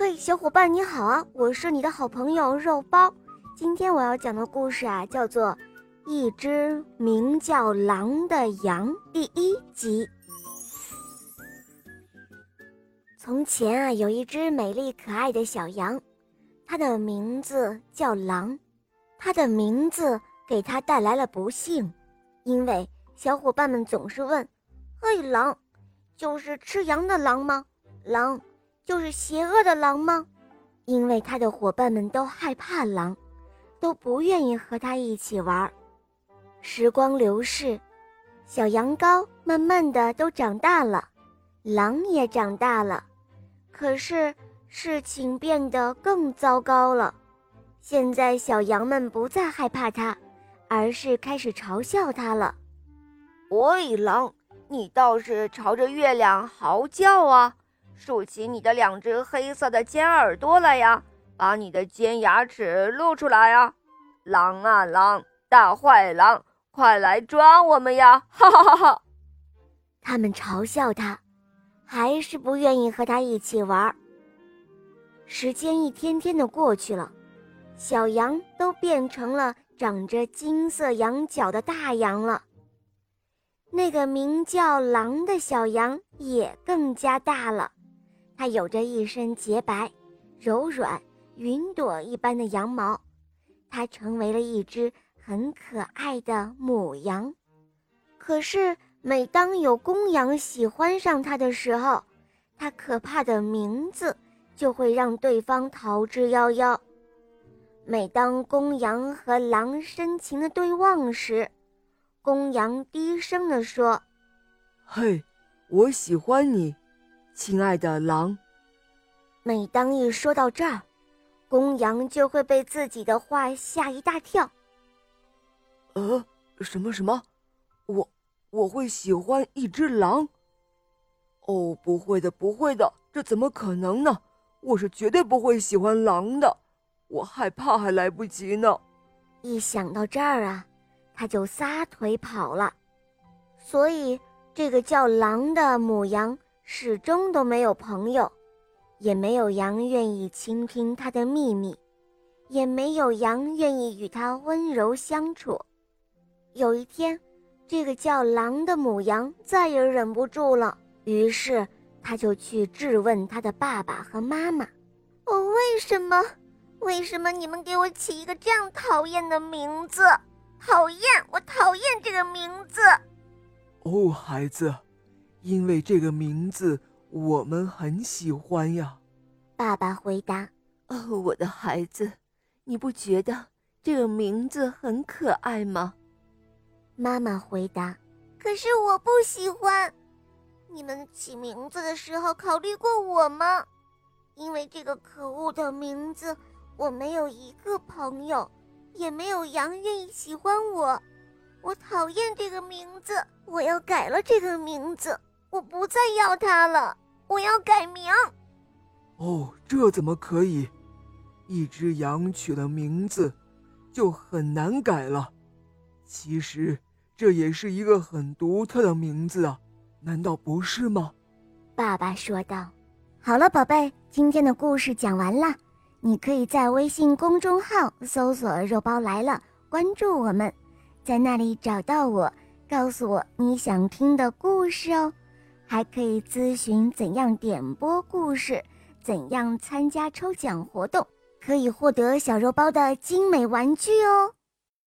嘿，小伙伴你好啊！我是你的好朋友肉包。今天我要讲的故事啊，叫做《一只名叫狼的羊》第一集。从前啊，有一只美丽可爱的小羊，它的名字叫狼。它的名字给它带来了不幸，因为小伙伴们总是问：“嘿，狼，就是吃羊的狼吗？狼。”就是邪恶的狼吗？因为他的伙伴们都害怕狼，都不愿意和他一起玩。时光流逝，小羊羔慢慢的都长大了，狼也长大了。可是事情变得更糟糕了。现在小羊们不再害怕它，而是开始嘲笑它了。喂，狼，你倒是朝着月亮嚎叫啊！竖起你的两只黑色的尖耳朵来呀，把你的尖牙齿露出来呀！狼啊狼，大坏狼，快来抓我们呀！哈哈哈哈！他们嘲笑他，还是不愿意和他一起玩。时间一天天的过去了，小羊都变成了长着金色羊角的大羊了。那个名叫狼的小羊也更加大了。它有着一身洁白、柔软、云朵一般的羊毛，它成为了一只很可爱的母羊。可是，每当有公羊喜欢上它的时候，它可怕的名字就会让对方逃之夭夭。每当公羊和狼深情的对望时，公羊低声地说：“嘿，我喜欢你。”亲爱的狼，每当一说到这儿，公羊就会被自己的话吓一大跳。呃，什么什么？我我会喜欢一只狼？哦，不会的，不会的，这怎么可能呢？我是绝对不会喜欢狼的，我害怕还来不及呢。一想到这儿啊，他就撒腿跑了。所以，这个叫狼的母羊。始终都没有朋友，也没有羊愿意倾听他的秘密，也没有羊愿意与他温柔相处。有一天，这个叫狼的母羊再也忍不住了，于是他就去质问他的爸爸和妈妈：“哦，为什么？为什么你们给我起一个这样讨厌的名字？讨厌！我讨厌这个名字。”哦，孩子。因为这个名字我们很喜欢呀，爸爸回答。哦，我的孩子，你不觉得这个名字很可爱吗？妈妈回答。可是我不喜欢。你们起名字的时候考虑过我吗？因为这个可恶的名字，我没有一个朋友，也没有羊愿意喜欢我。我讨厌这个名字，我要改了这个名字。我不再要它了，我要改名。哦，这怎么可以？一只羊取了名字，就很难改了。其实这也是一个很独特的名字啊，难道不是吗？爸爸说道。好了，宝贝，今天的故事讲完了。你可以在微信公众号搜索“肉包来了”，关注我们，在那里找到我，告诉我你想听的故事哦。还可以咨询怎样点播故事，怎样参加抽奖活动，可以获得小肉包的精美玩具哦。